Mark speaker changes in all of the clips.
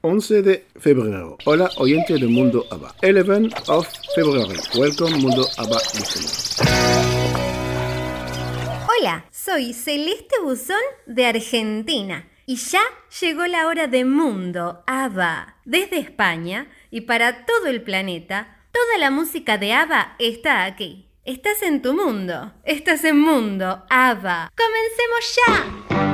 Speaker 1: 11 de febrero. Hola, oyente de Mundo ABBA. 11 of February. Welcome, Mundo ABBA.
Speaker 2: Hola, soy Celeste Buzón de Argentina. Y ya llegó la hora de Mundo ABBA. Desde España y para todo el planeta, toda la música de ABBA está aquí. Estás en tu mundo. Estás en Mundo ABBA. ¡Comencemos ya!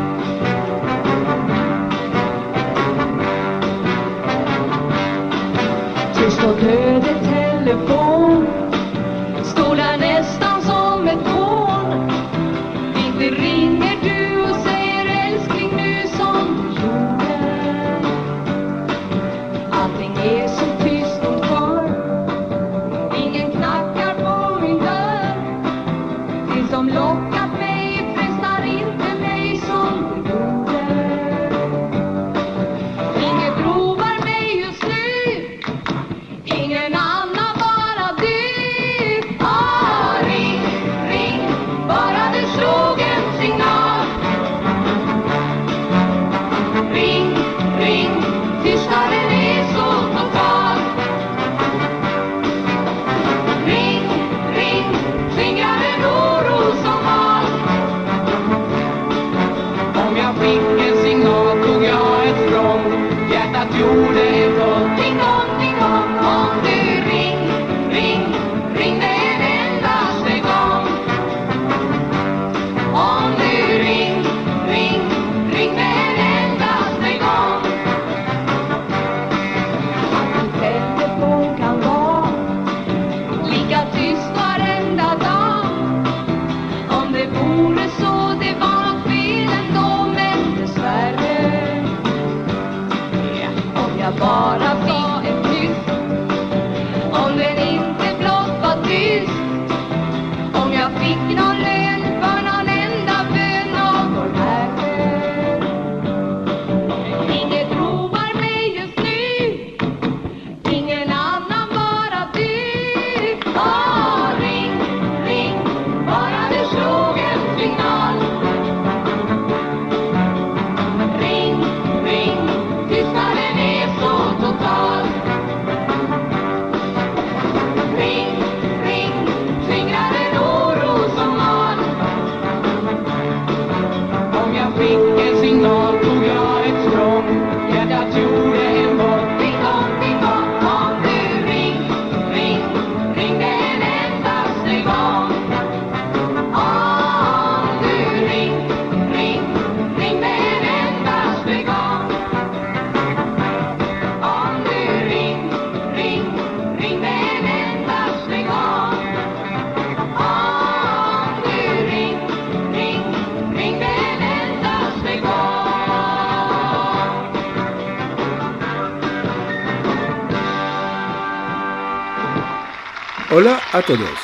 Speaker 1: Hola a todos.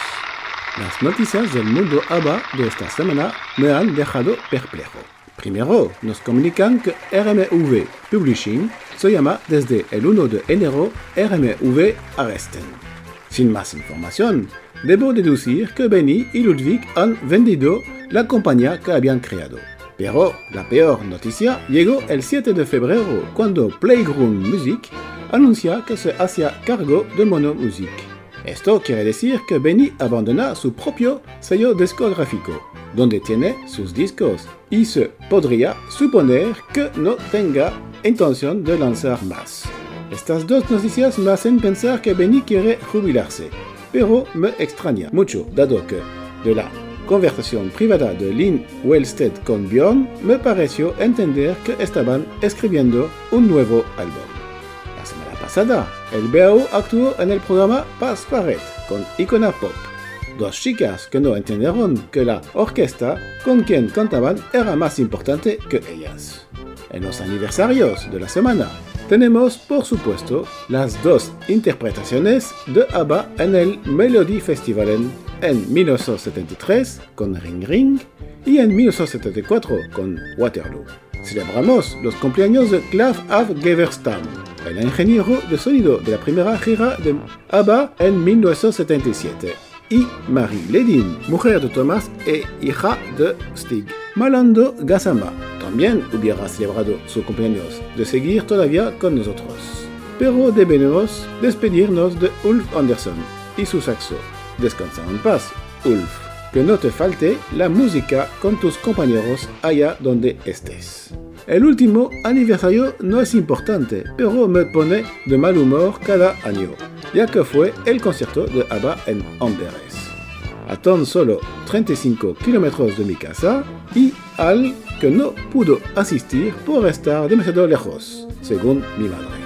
Speaker 1: Las noticias del mundo ABBA de esta semana me han dejado perplejo. Primero, nos comunican que RMV Publishing se llama desde el 1 de enero RMV Arresten. Sin más información, debo deducir que Benny y Ludwig han vendido la compañía que habían creado. Pero la peor noticia llegó el 7 de febrero cuando Playground Music anuncia que se hacía cargo de Mono Music. Esto quiere decir que Benny abandona su propio sello discográfico, donde tiene sus discos, y se podría suponer que no tenga intención de lanzar más. Estas dos noticias me hacen pensar que Benny quiere jubilarse, pero me extraña mucho, dado que de la conversación privada de Lynn Wellstead con Bjorn me pareció entender que estaban escribiendo un nuevo álbum. Pasada, el BAO actuó en el programa Paz Paret con Icona Pop. Dos chicas que no entendieron que la orquesta con quien cantaban era más importante que ellas. En los aniversarios de la semana tenemos, por supuesto, las dos interpretaciones de ABBA en el Melody Festival en 1973 con Ring Ring y en 1974 con Waterloo. Celebramos los cumpleaños de Klav Av Geverstam, el ingeniero de sonido de la primera gira de ABBA en 1977, y Marie Ledin, mujer de Thomas e hija de Stig. Malando Gasama también hubiera celebrado su cumpleaños de seguir todavía con nosotros. Pero debemos despedirnos de Ulf Anderson y su saxo. Descansa en paz, Ulf. Que no te falte la música con tus compañeros allá donde estés. El último aniversario no es importante, pero me pone de mal humor cada año, ya que fue el concierto de ABBA en Amberes. A tan solo 35 kilómetros de mi casa y al que no pudo asistir por estar demasiado lejos, según mi madre.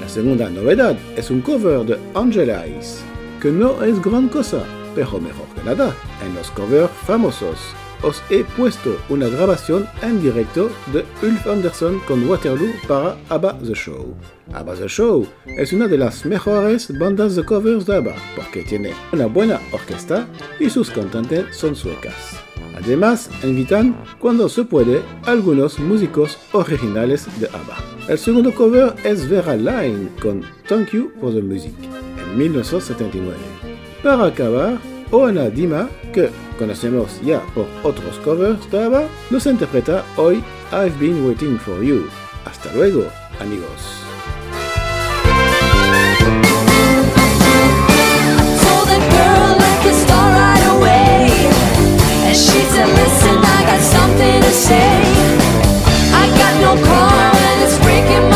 Speaker 1: La segunda novedad es un cover de Angela Ice, que no es gran cosa, pero mejor que nada en los covers famosos os he puesto una grabación en directo de Ulf Anderson con Waterloo para ABBA The Show. ABBA The Show es una de las mejores bandas de covers de ABBA porque tiene una buena orquesta y sus cantantes son suecas. Además, invitan, cuando se puede, algunos músicos originales de ABBA. El segundo cover es Vera Line con Thank You for the Music en 1979. Para acabar, Oana Dima, que conocemos ya por otros covers de ABBA, nos interpreta hoy I've Been Waiting for You. Hasta luego, amigos.
Speaker 3: I got no and it's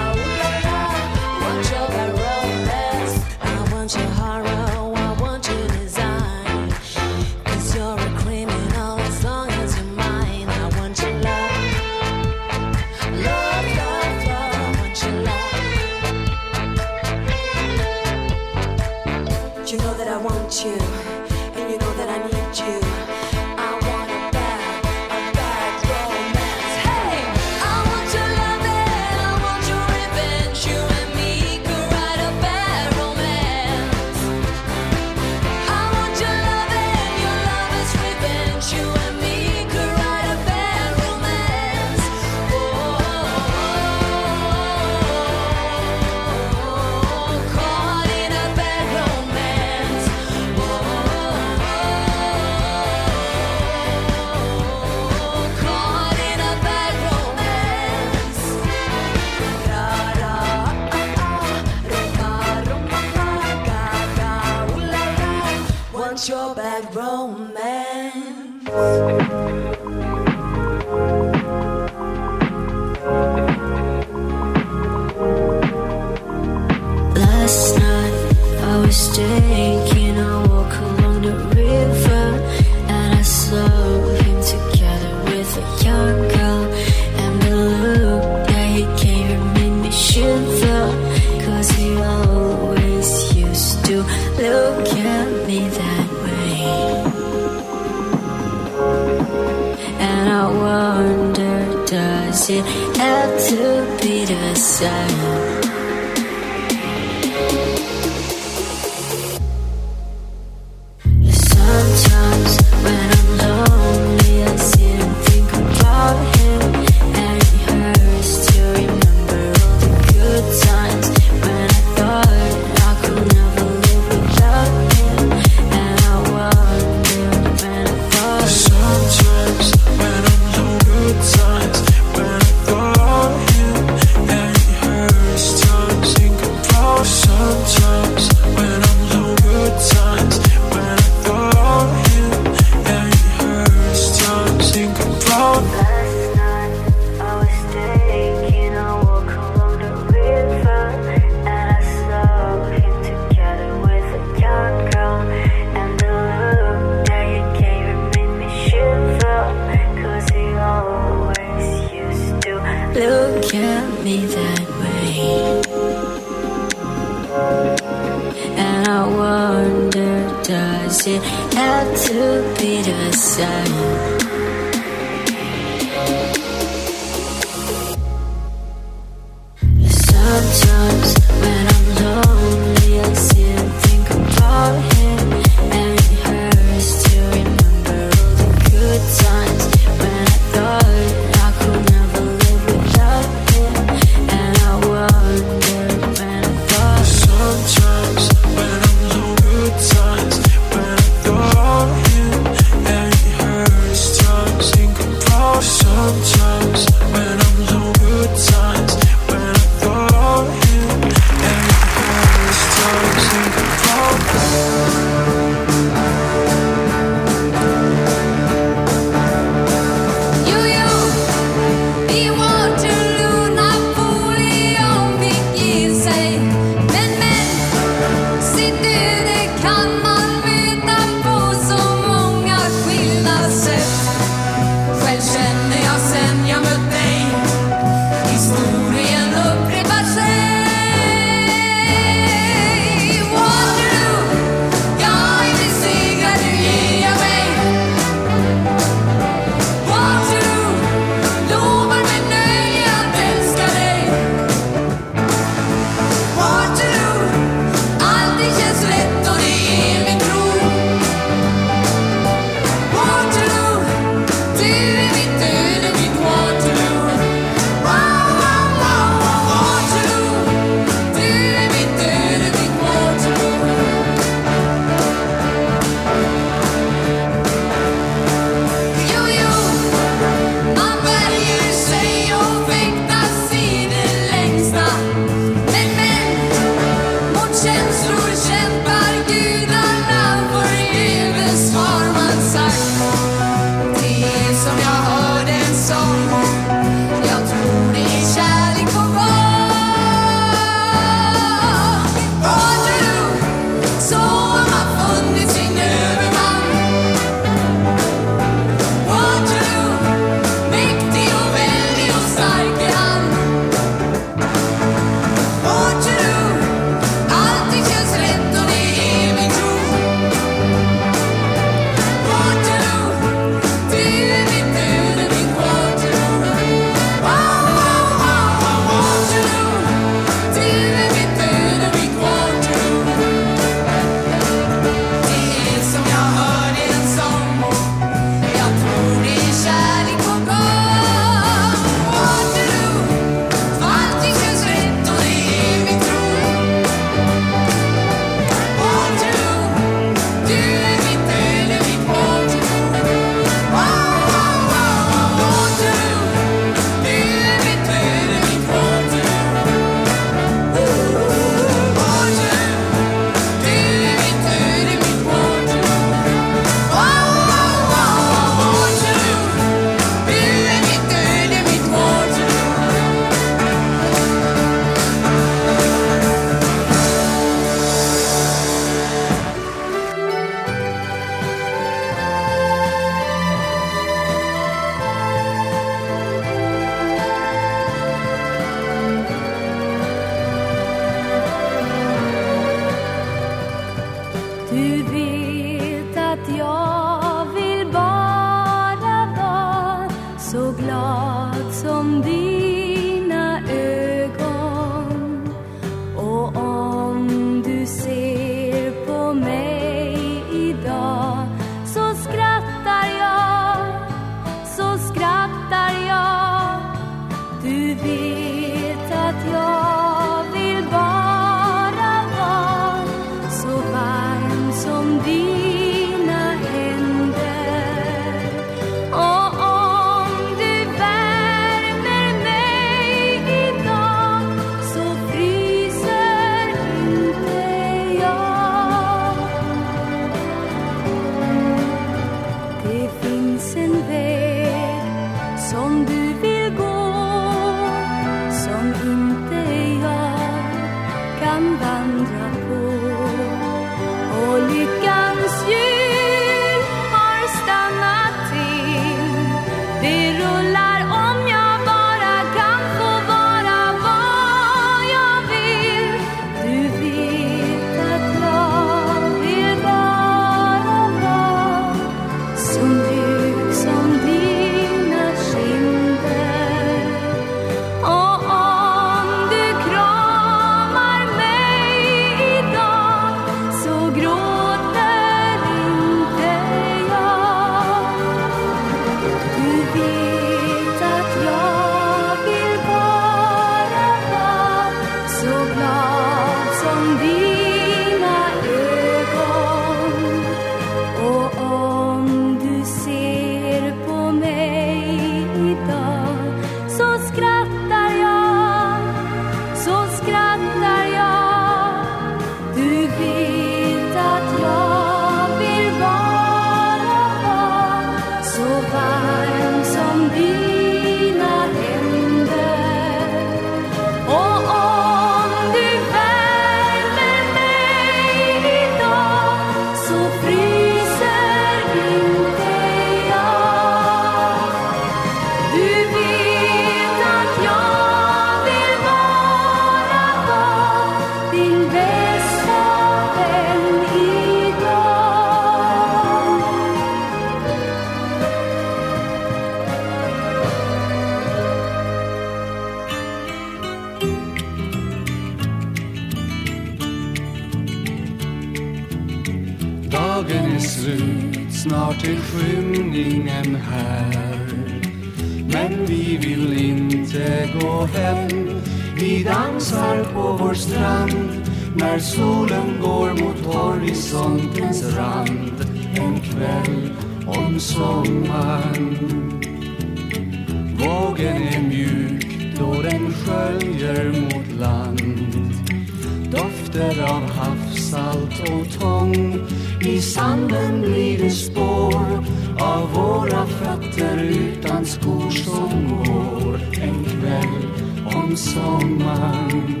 Speaker 4: sanden blir det spår av våra fötter utan skor som går. En kväll om sommaren.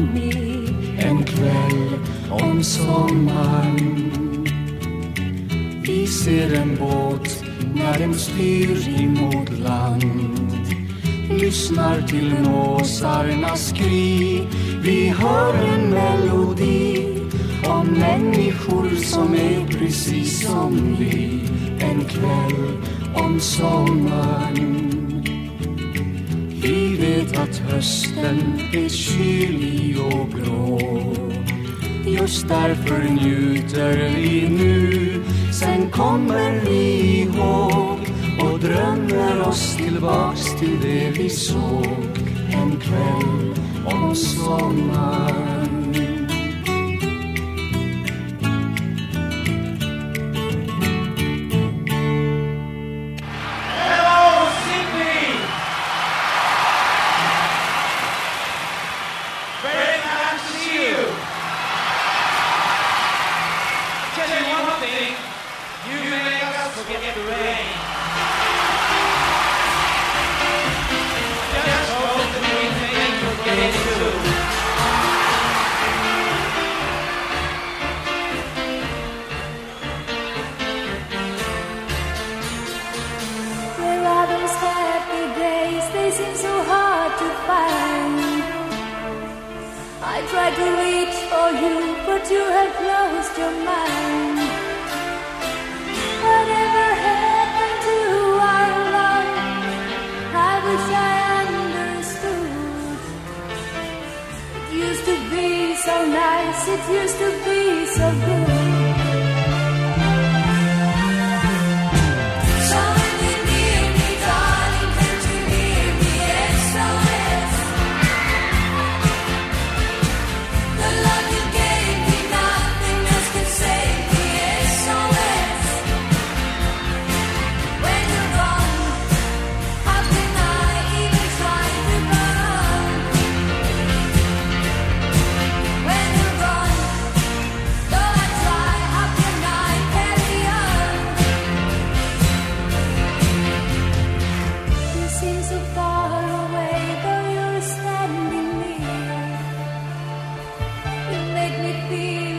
Speaker 5: med
Speaker 4: en kväll om sommaren. Vi ser en båt när den styr emot land. Lyssnar till måsarnas skri. Vi hör en melodi om människor som är precis som vi. En kväll om sommaren hösten är kylig och grå. Just därför njuter vi nu. Sen kommer vi ihåg och drömmer oss tillbaks till det vi såg en kväll om sommaren.
Speaker 5: be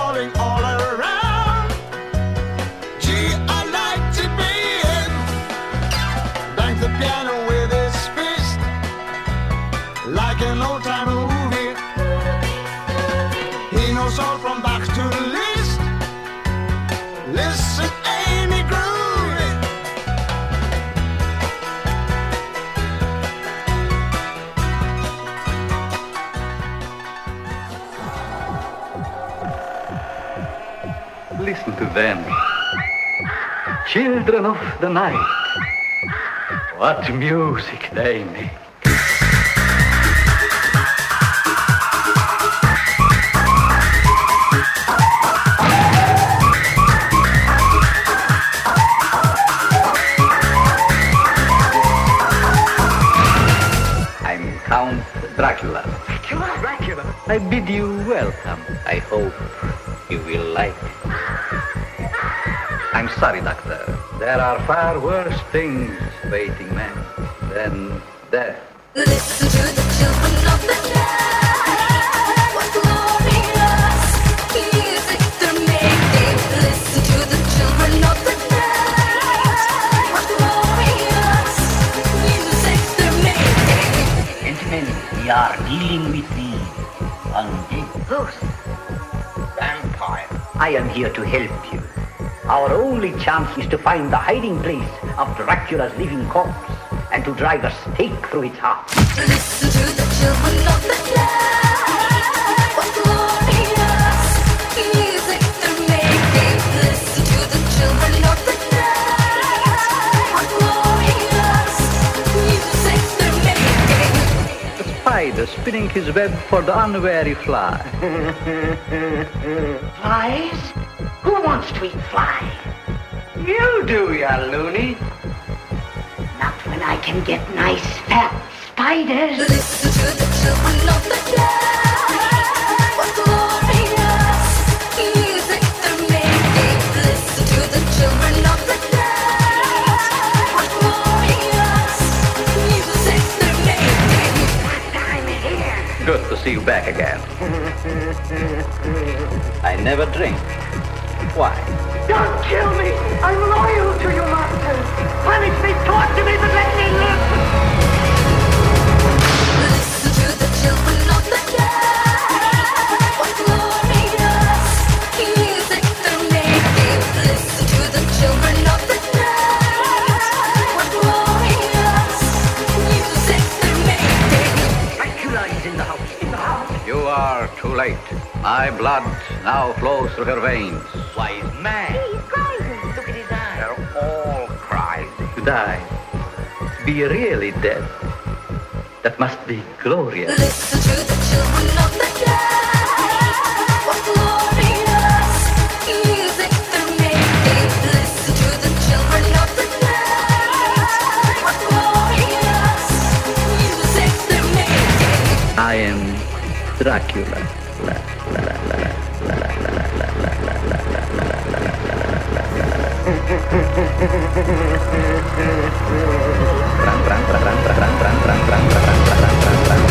Speaker 6: falling them. Children of the night. What music they make. I'm Count Dracula. Dracula? Dracula? I bid you welcome. I hope you will like it. I'm sorry, Doctor. There are far worse things waiting men than death.
Speaker 5: Listen to the children of the night. What glorious music they're making. Listen to the children of the night. What glorious music they're making.
Speaker 7: Gentlemen, we are dealing with the undead. Ghost. Vampire.
Speaker 6: I am here to help you. Our only chance is to find the hiding place of Dracula's living corpse and to drive a stake through its heart.
Speaker 5: Listen to the children of the night. Glorious music they're making. Listen to the children of the night. Glorious music they're making.
Speaker 6: The spider spinning his web for the unwary fly.
Speaker 7: Flies? Who wants to eat flies? You do, ya loony. Not when I can get nice fat spiders.
Speaker 5: Listen to the children of the night. What glorious music they're. Listen to the children of the night. What glorious music they're.
Speaker 6: Good to see you back again. I never drink. Why?
Speaker 7: Don't kill me! I'm loyal to you, master! Punish me, torture me, but let me live!
Speaker 5: Listen to the children of the night. What glorious music they're making. Listen to the children of the night. What glorious music they're making.
Speaker 7: Dracula is in the house. In the house.
Speaker 6: You are too late. My blood now flows through her veins.
Speaker 7: Why, he's mad. He's crazy. Look at his eyes.
Speaker 6: They're all crazy. To die. To be really dead. That must be glorious.
Speaker 5: Listen to the children of the night. What glorious music perang perang perang perang perang perang perang perang perang perang perang
Speaker 8: perang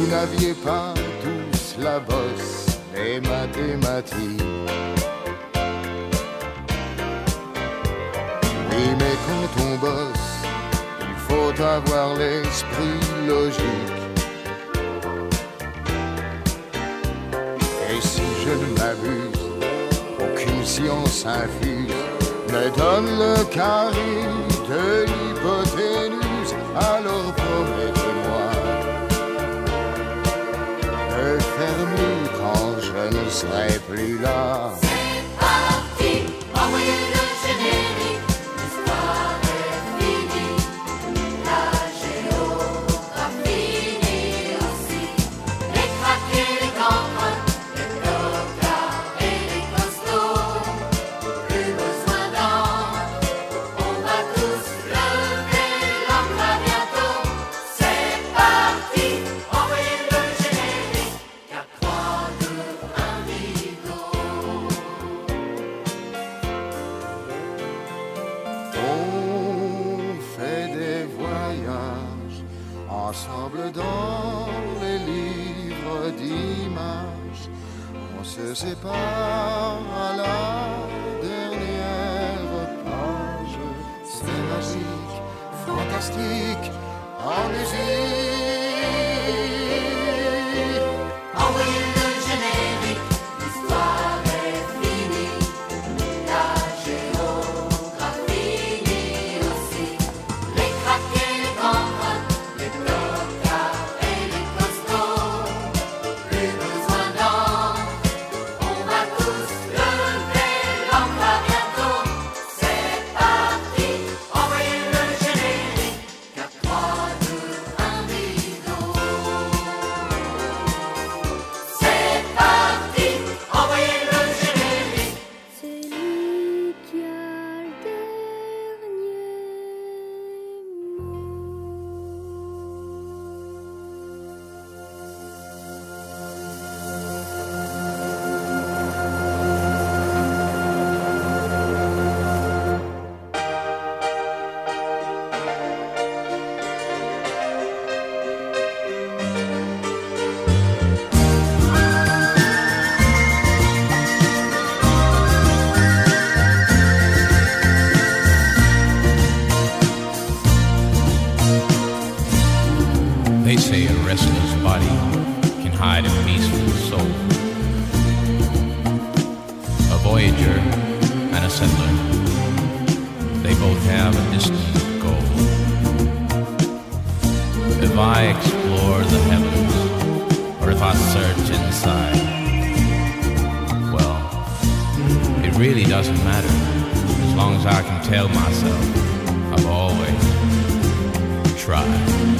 Speaker 8: vous
Speaker 9: n'aviez pas tous la bosse des mathématiques. Oui, mais quand on bosse, il faut avoir l'esprit logique. Et si je ne m'abuse, aucune science infuse ne donne le carré de l'hypoténuse, alors promettez. Sens slightly lost. se
Speaker 10: séparent really doesn't matter. As long as I can tell myself, I've always tried.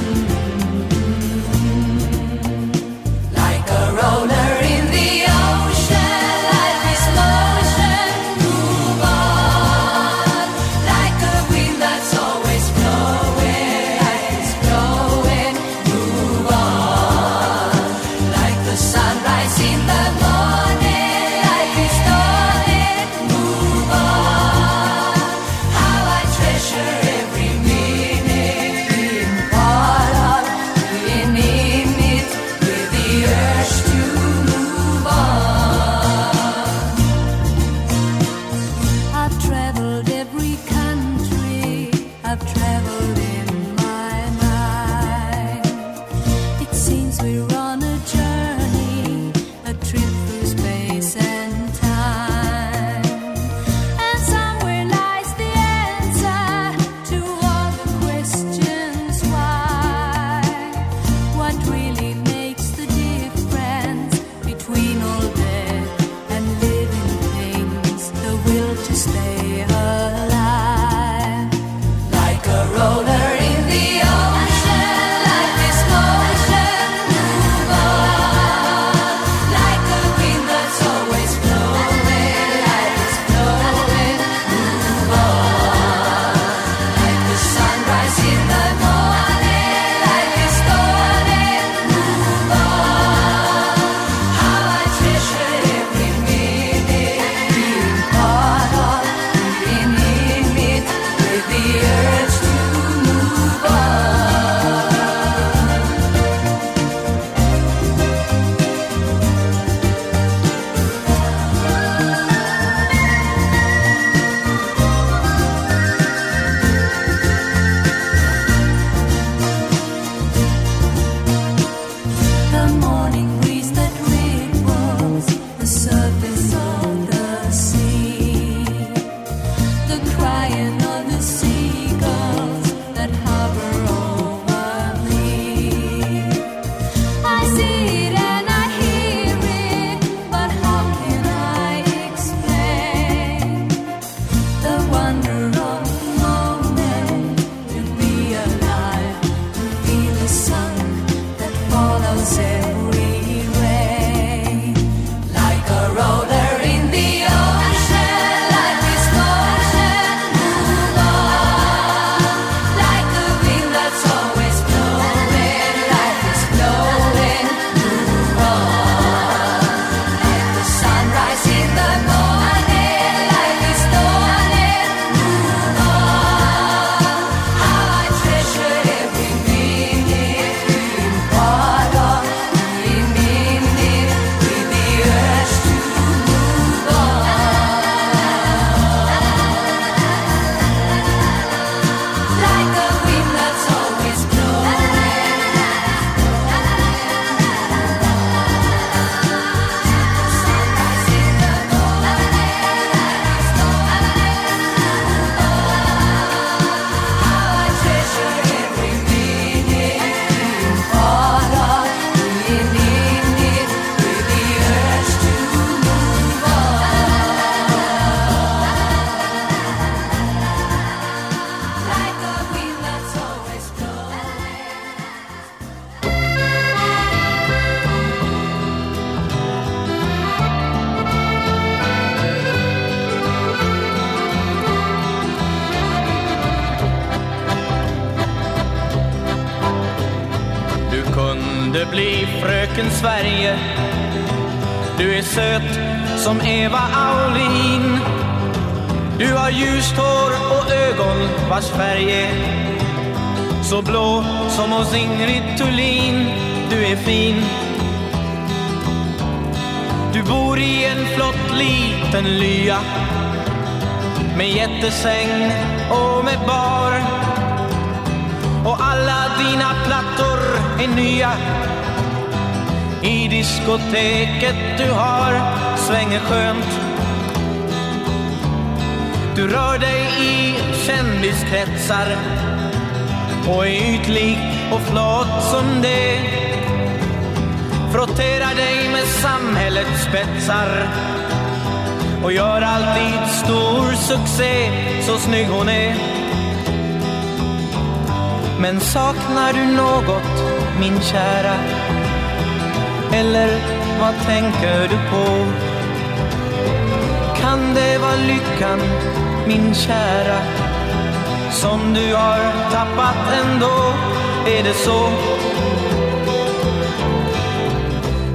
Speaker 11: Det så?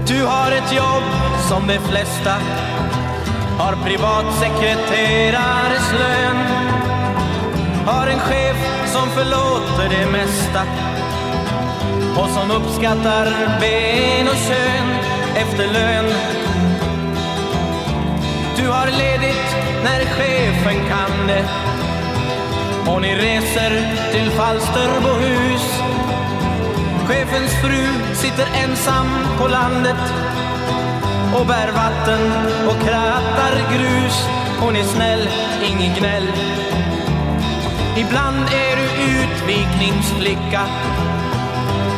Speaker 11: Du har ett jobb som de flesta har privatsekreterares lön. Har en chef som förlåter det mesta och som uppskattar ben och kön efter lön. Du har ledigt när chefen kan det och ni reser till Falsterbohus Chefens fru sitter ensam på landet och bär vatten och krattar grus. Hon är snäll, ingen gnäll. Ibland är du utvikningsflicka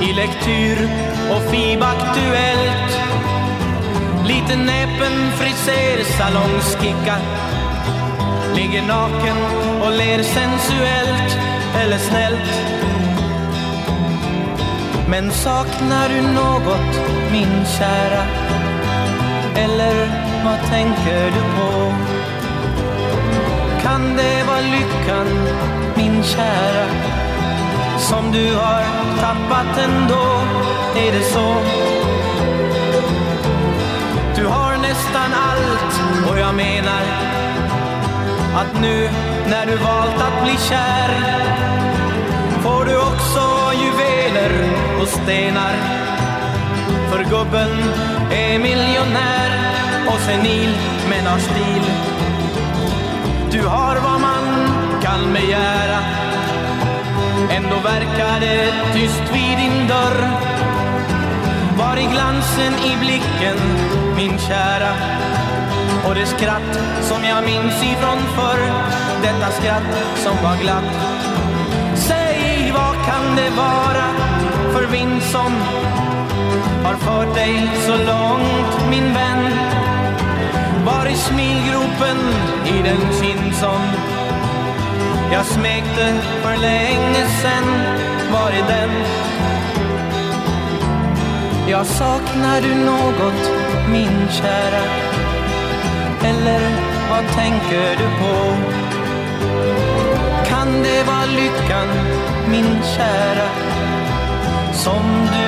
Speaker 11: i lektyr och FIB-aktuellt. Lite näpen frisersalongskicka ligger naken och ler sensuellt eller snällt. Men saknar du något, min kära? Eller vad tänker du på? Kan det vara lyckan, min kära? Som du har tappat ändå, är det så? Du har nästan allt och jag menar att nu när du valt att bli kär får du också juveler och stenar. För gubben är miljonär och senil men har stil. Du har vad man kan begära. Ändå verkar det tyst vid din dörr. Var är glansen i blicken, min kära? Och det skratt som jag minns ifrån förr Detta skratt som var glatt Säg, vad kan det vara för vind som har fört dig så långt, min vän Var i smilgropen i den kind som jag smekte för länge sen Var är den? Jag saknar du något, min kära? Eller vad tänker du på? Kan det vara lyckan, min kära? Som du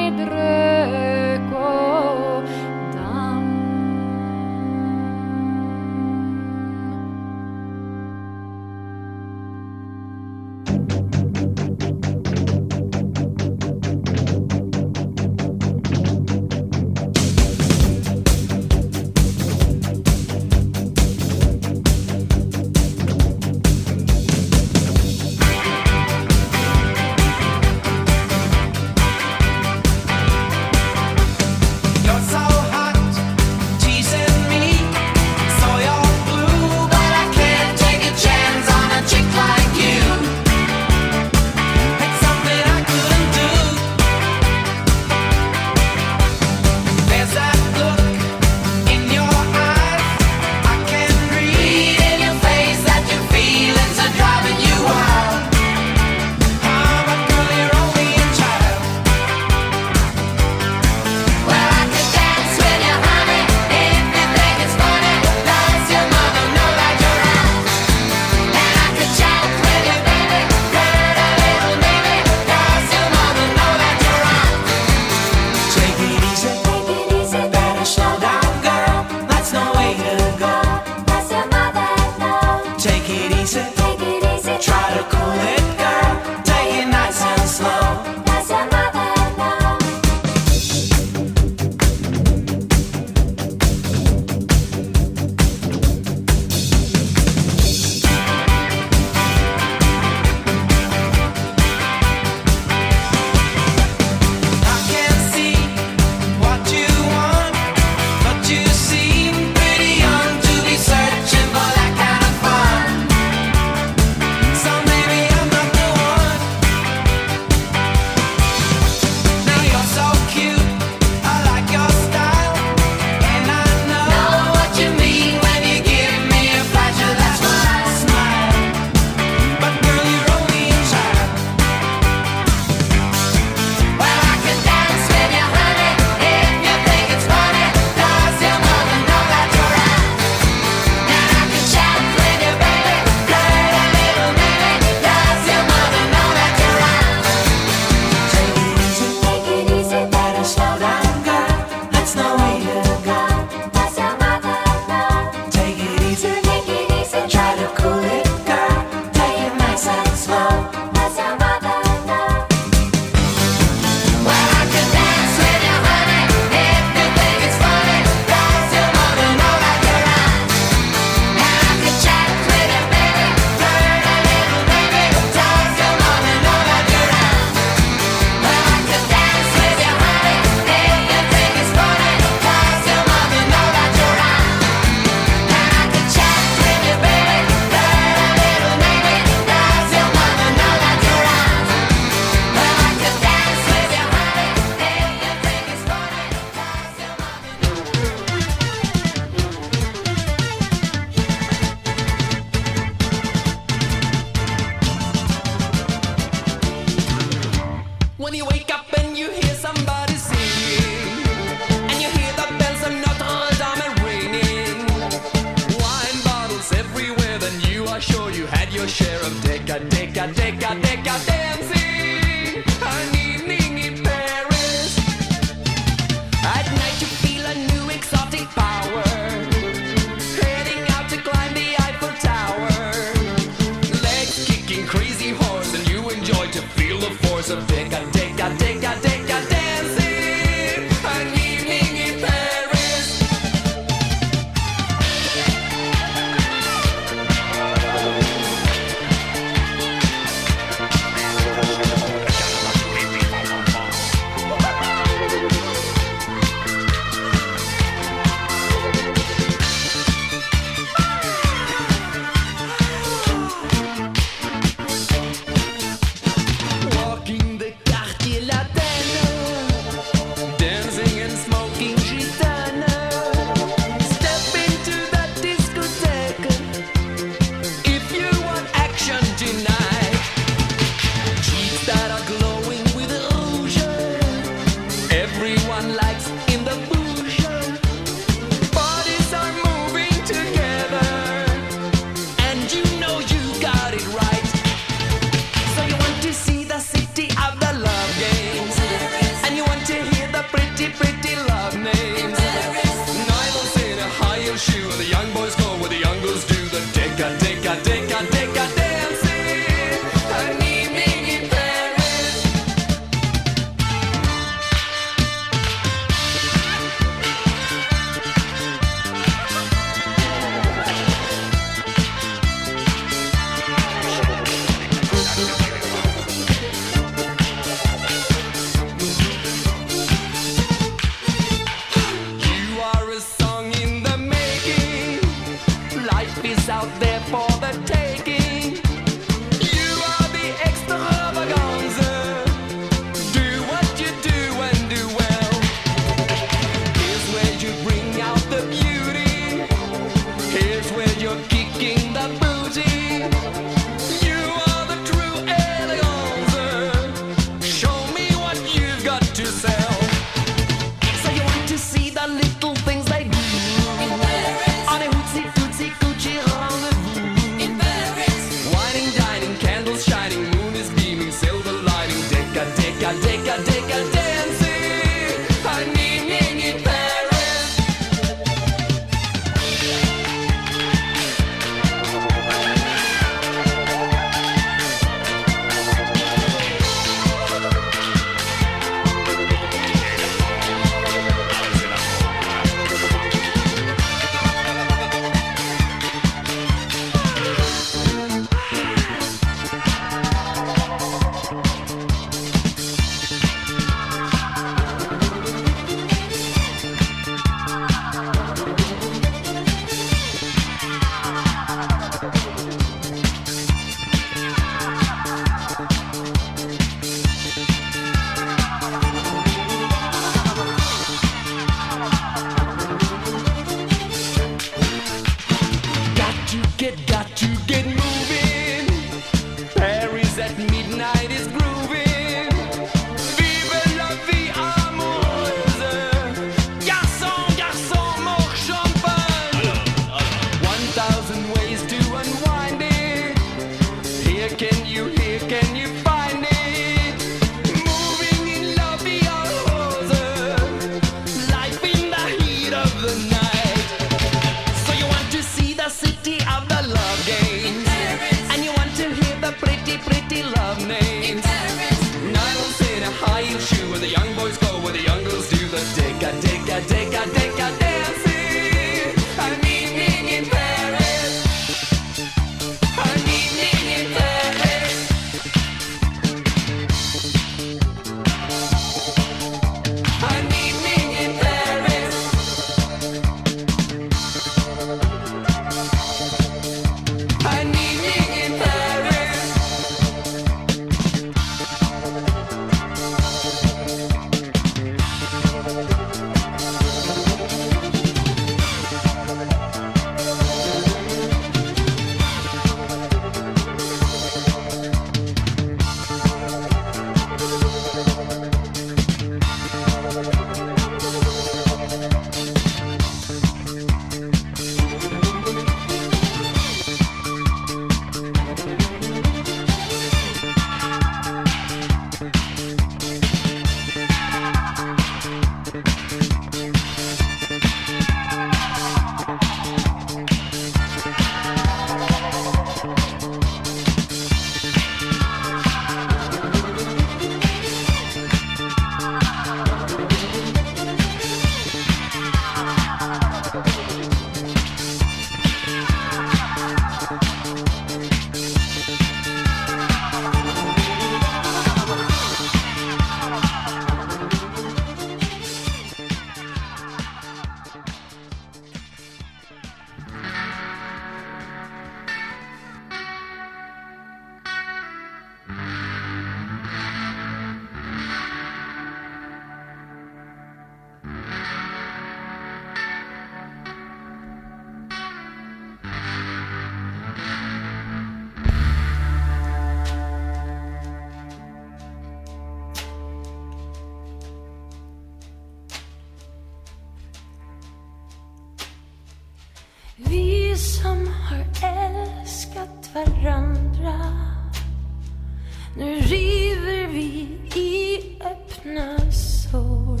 Speaker 5: vi i öppna sår.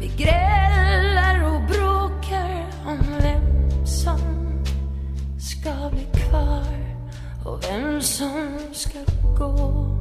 Speaker 5: Vi grälar och bråkar om vem som ska bli kvar och vem som ska gå.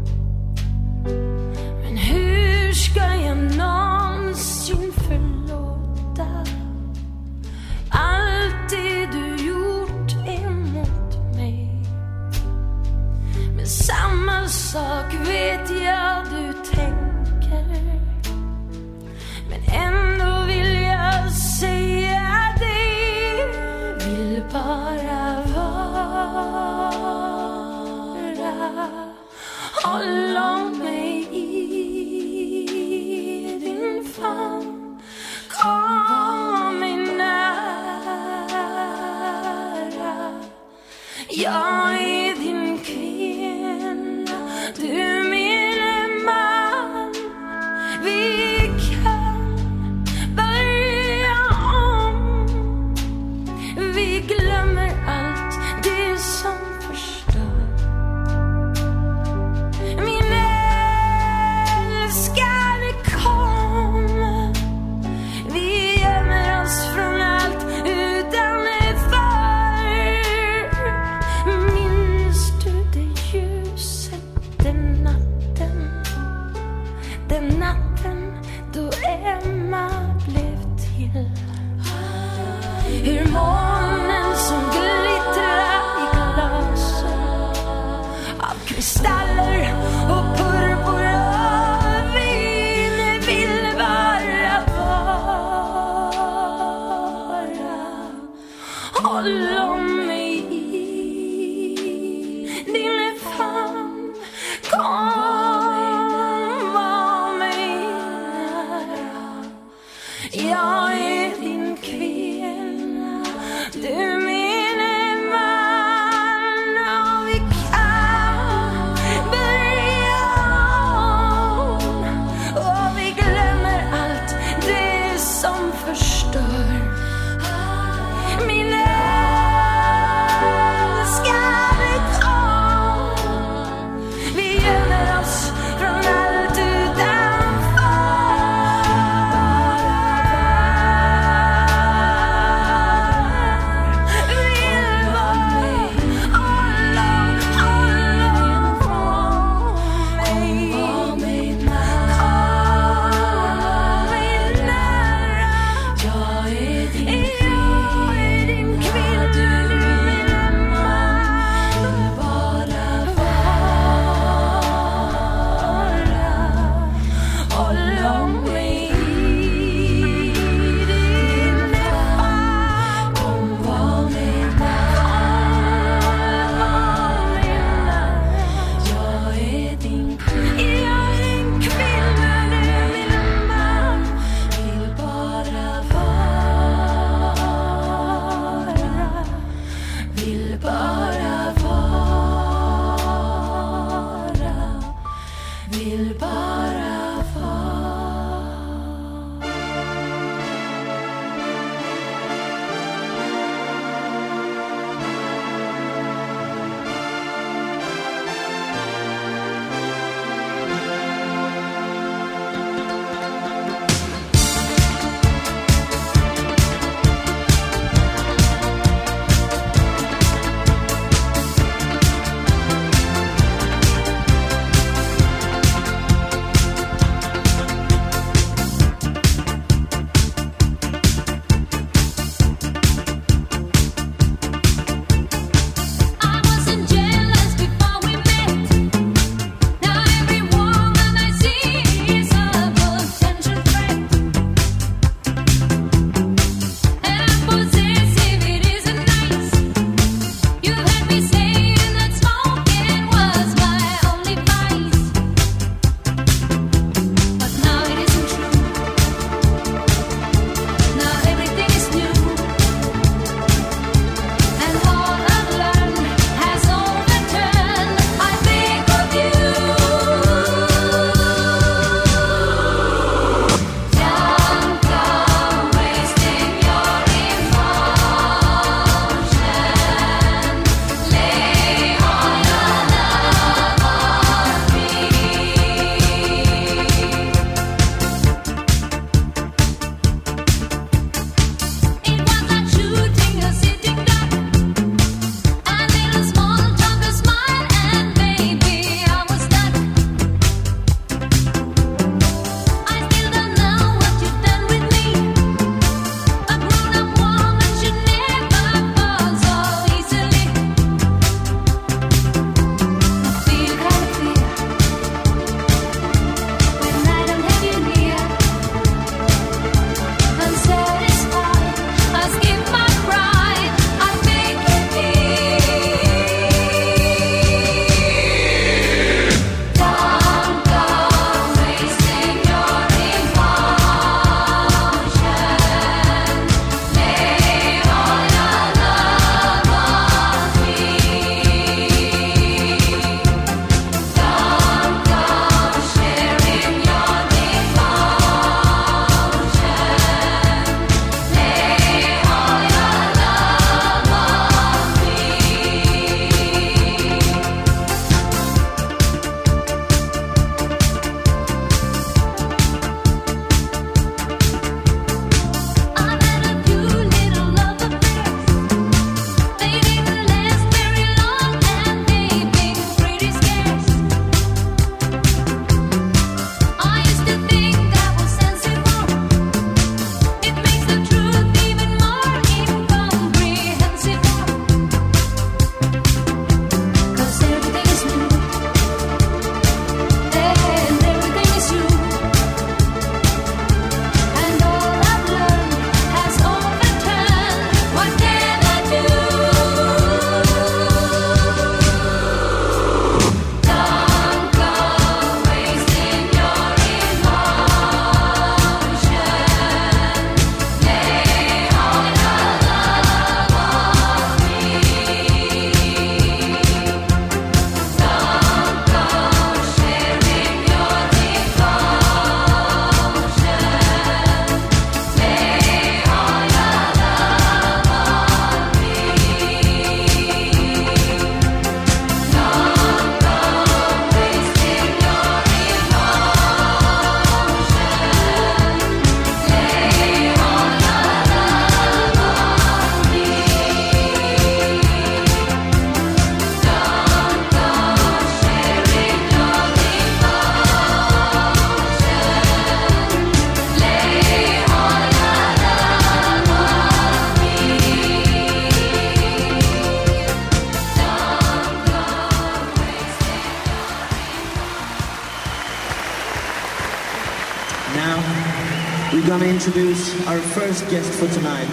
Speaker 5: Introduce our first guest for tonight.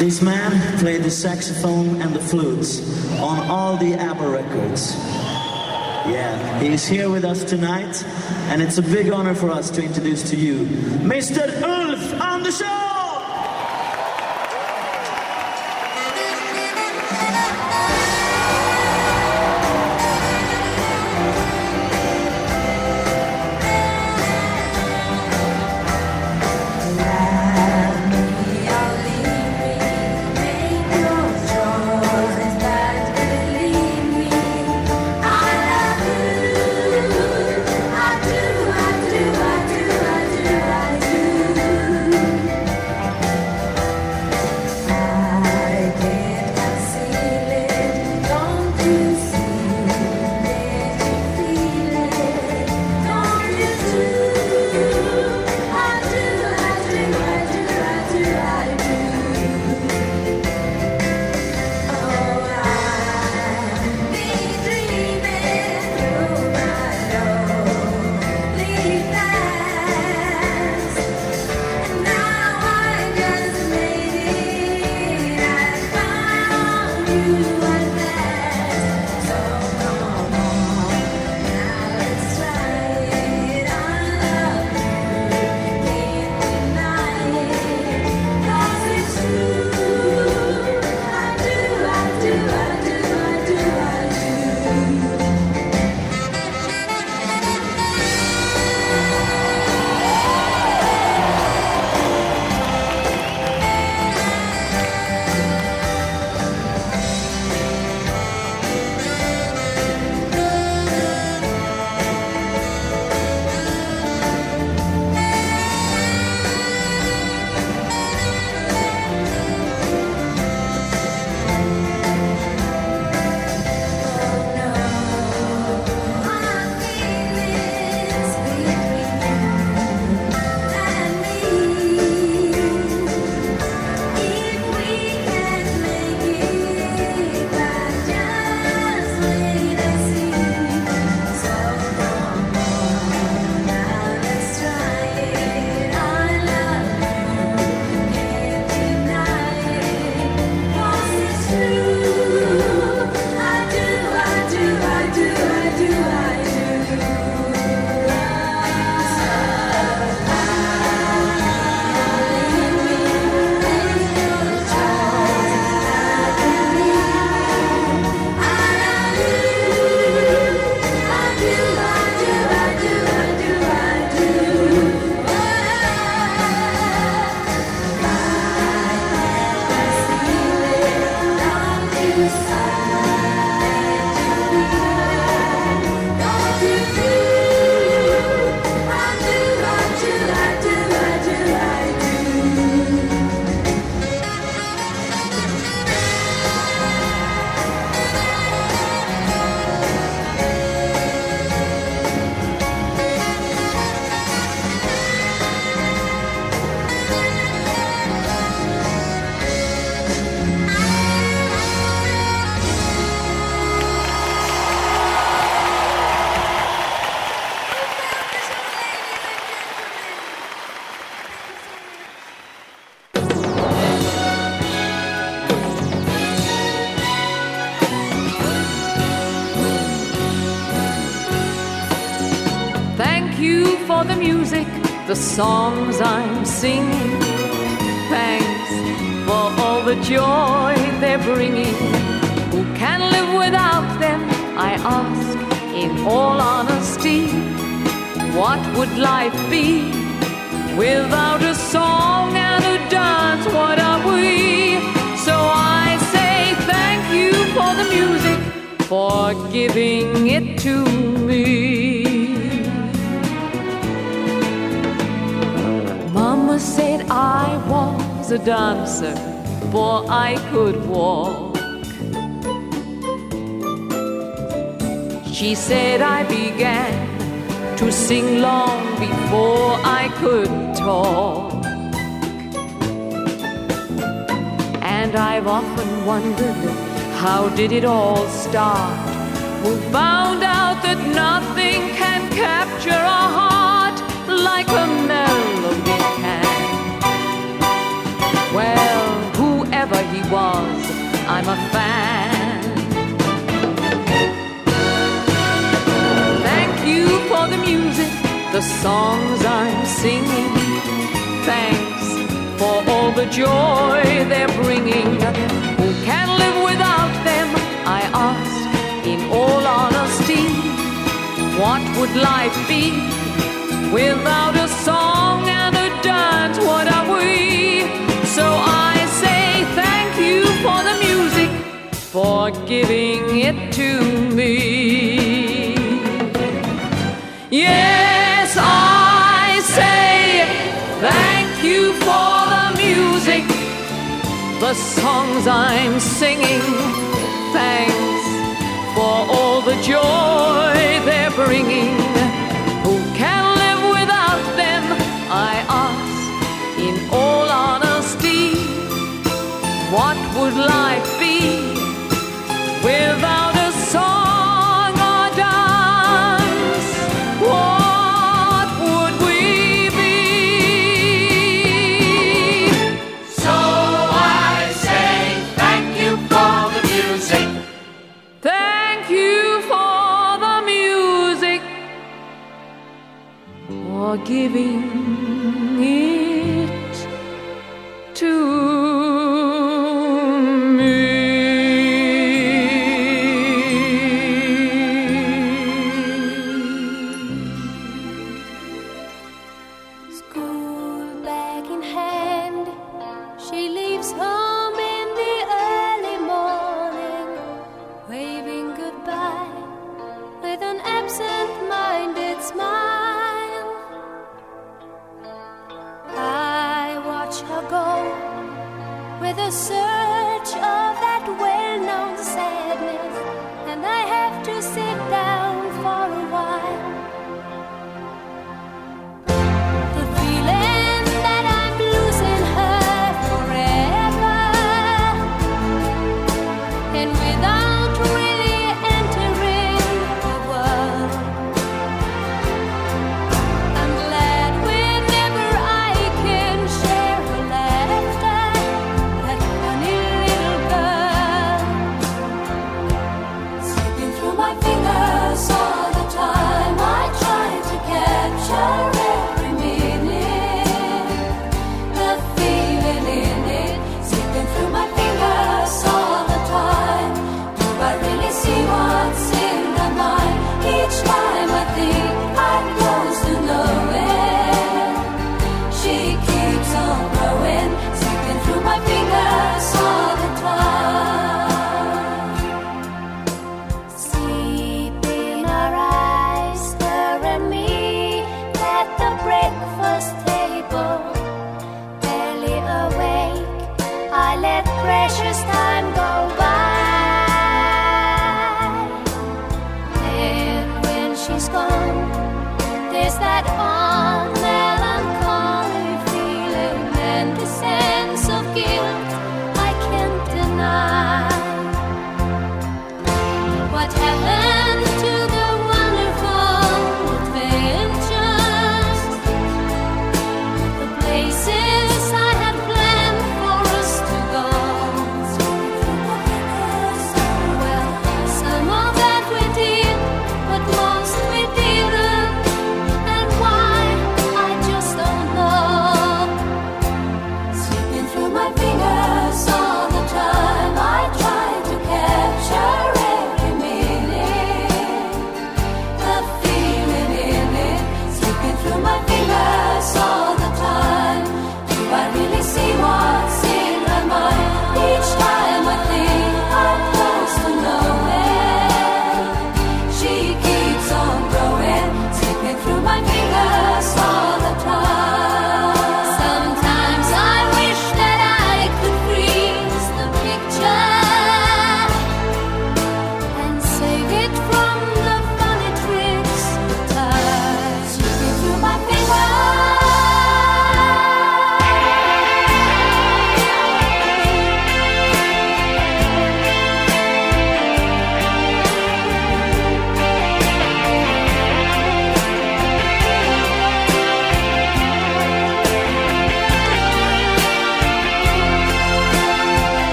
Speaker 5: This man played the saxophone and the flutes on all the ABBA records. Yeah, he's here with us tonight, and it's a big honor for us to introduce to you Mr.
Speaker 12: songs I'm singing. Thanks for all the joy they're bringing. Who can live without them? I ask in all honesty. What would life be without a song and a dance? What are we? So I say thank you for the music, for giving it to me. Said I was a dancer, for I could walk. She said I began to sing long before I could talk. And I've often wondered how did it all start? Who found out that nothing can capture a heart like a night. I'm a fan. Thank you for the music, the songs I'm singing. Thanks for all the joy they're bringing. Who can live without them? I ask in all honesty. What would life be without a song? for giving it to me. Yes, I say thank you for the music, the songs I'm singing. Thanks for all the joy they're bringing. Who can live without them? I ask in all honesty. What would life
Speaker 5: with without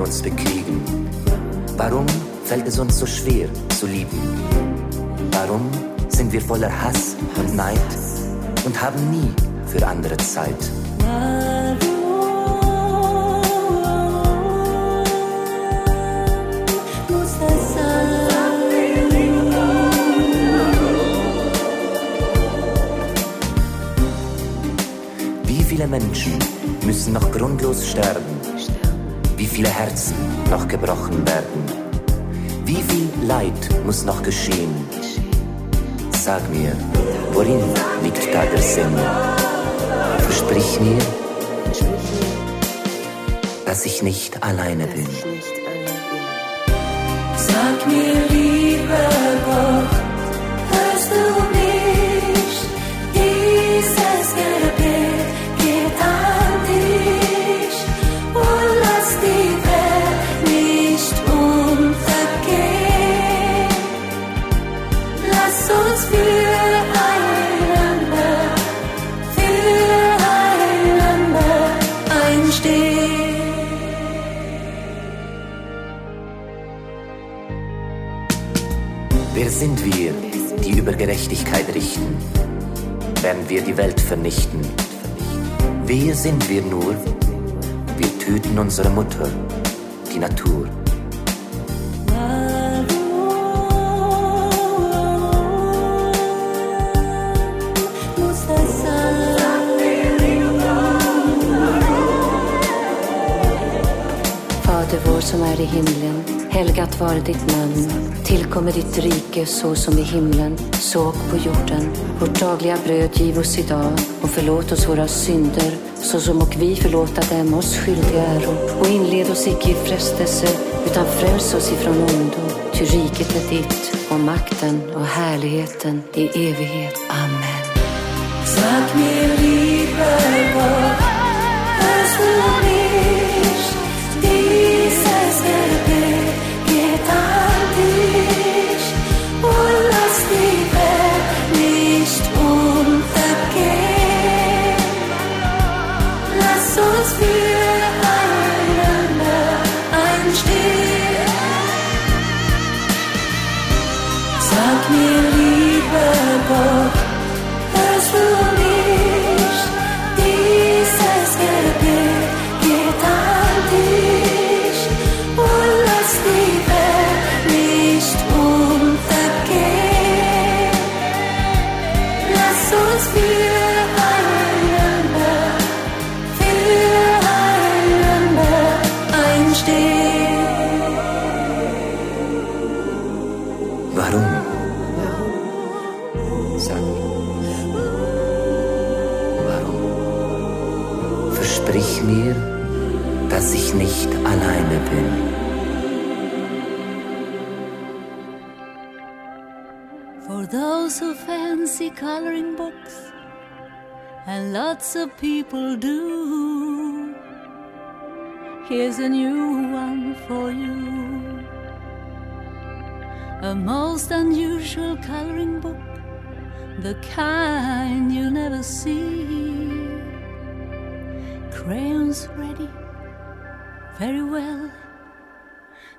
Speaker 13: wir uns bekriegen? Warum fällt es uns so schwer zu lieben? Warum sind wir voller Hass und Neid und haben nie für andere Zeit? Wie viele Menschen müssen noch grundlos sterben? Wie viele Herzen noch gebrochen werden? Wie viel Leid muss noch geschehen? Sag mir, worin liegt da der Sinn? Versprich mir, dass ich nicht alleine bin.
Speaker 5: Sag mir, lieber Gott,
Speaker 13: Gerechtigkeit richten, während wir die Welt vernichten? Wer sind wir nur? Wir töten unsere Mutter, die Natur.
Speaker 5: Fader vår som är i himlen. Helgat vare ditt namn. Tillkommer ditt rike så som i himlen, så och på jorden. Vårt dagliga bröd giv oss idag och förlåt oss våra synder så som och vi förlåta dem oss skyldiga äro. Och inled oss icke i frestelse utan fräls oss ifrån ondo. Ty riket är ditt och makten och härligheten i evighet. Amen. Sag mir lieber Gott, coloring books, and lots of people do, here's a new one for you. A most unusual coloring book, the kind you never see. Crayons ready, very well.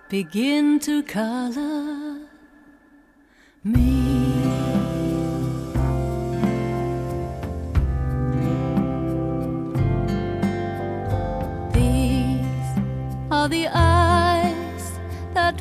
Speaker 5: Begin to color me. The eyes that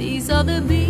Speaker 5: These are the beads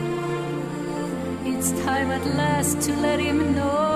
Speaker 5: It's time at last to let him know.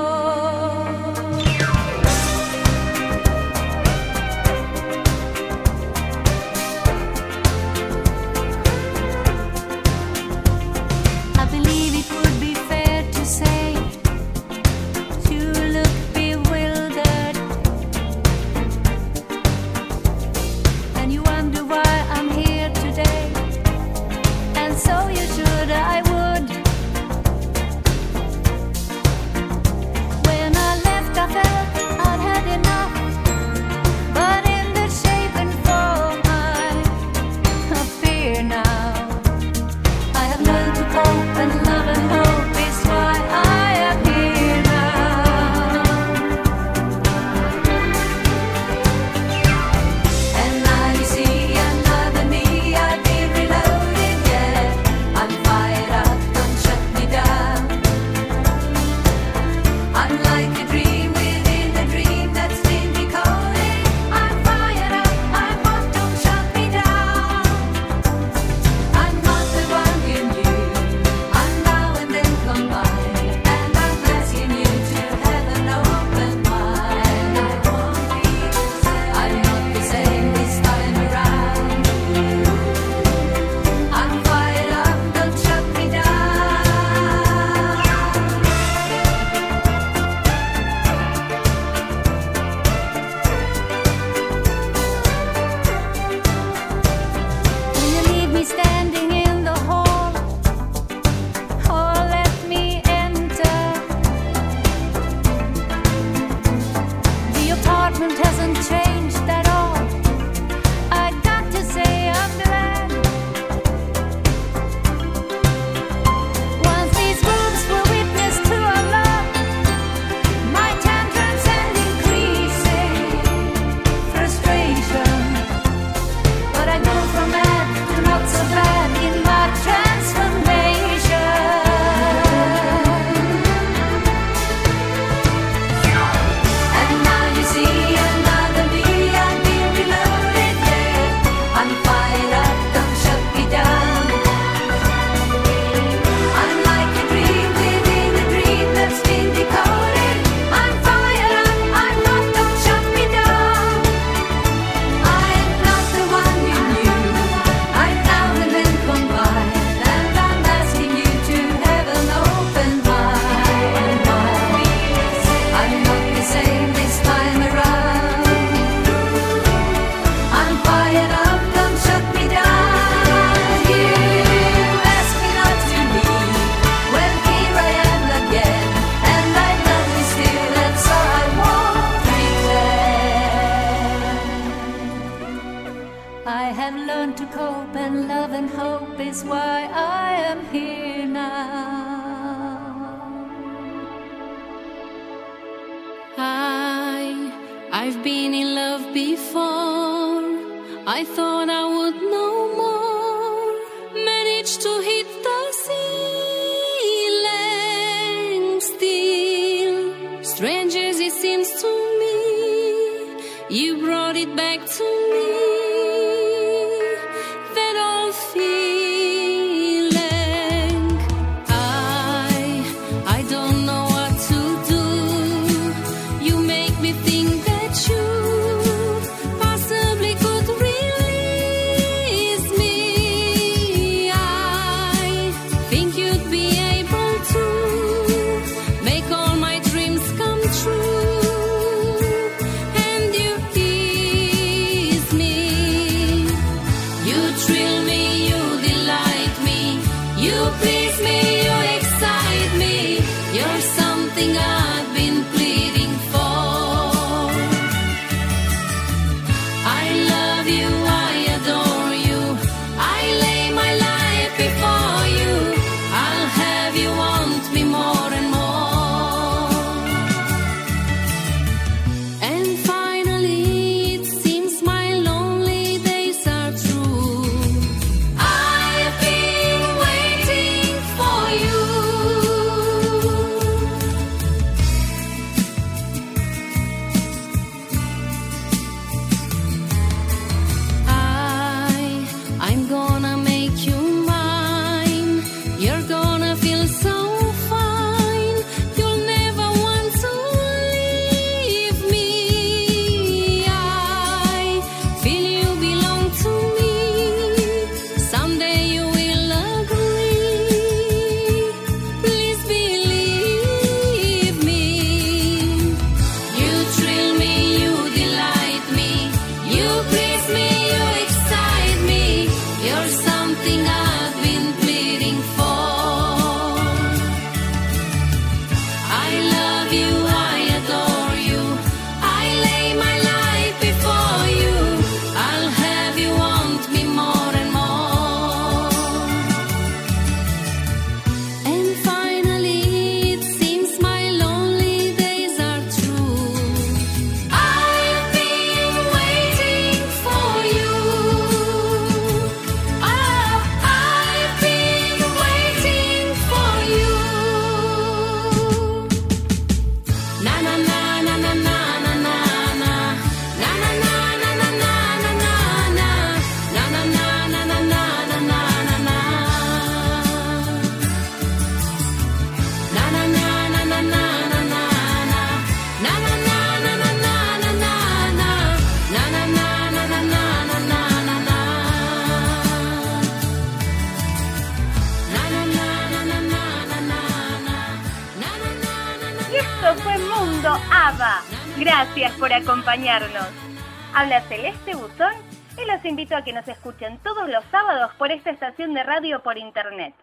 Speaker 14: Habla Celeste Buzón y los invito a que nos escuchen todos los sábados por esta estación de radio por internet.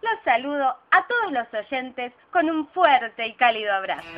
Speaker 14: Los saludo a todos los oyentes con un fuerte y cálido abrazo.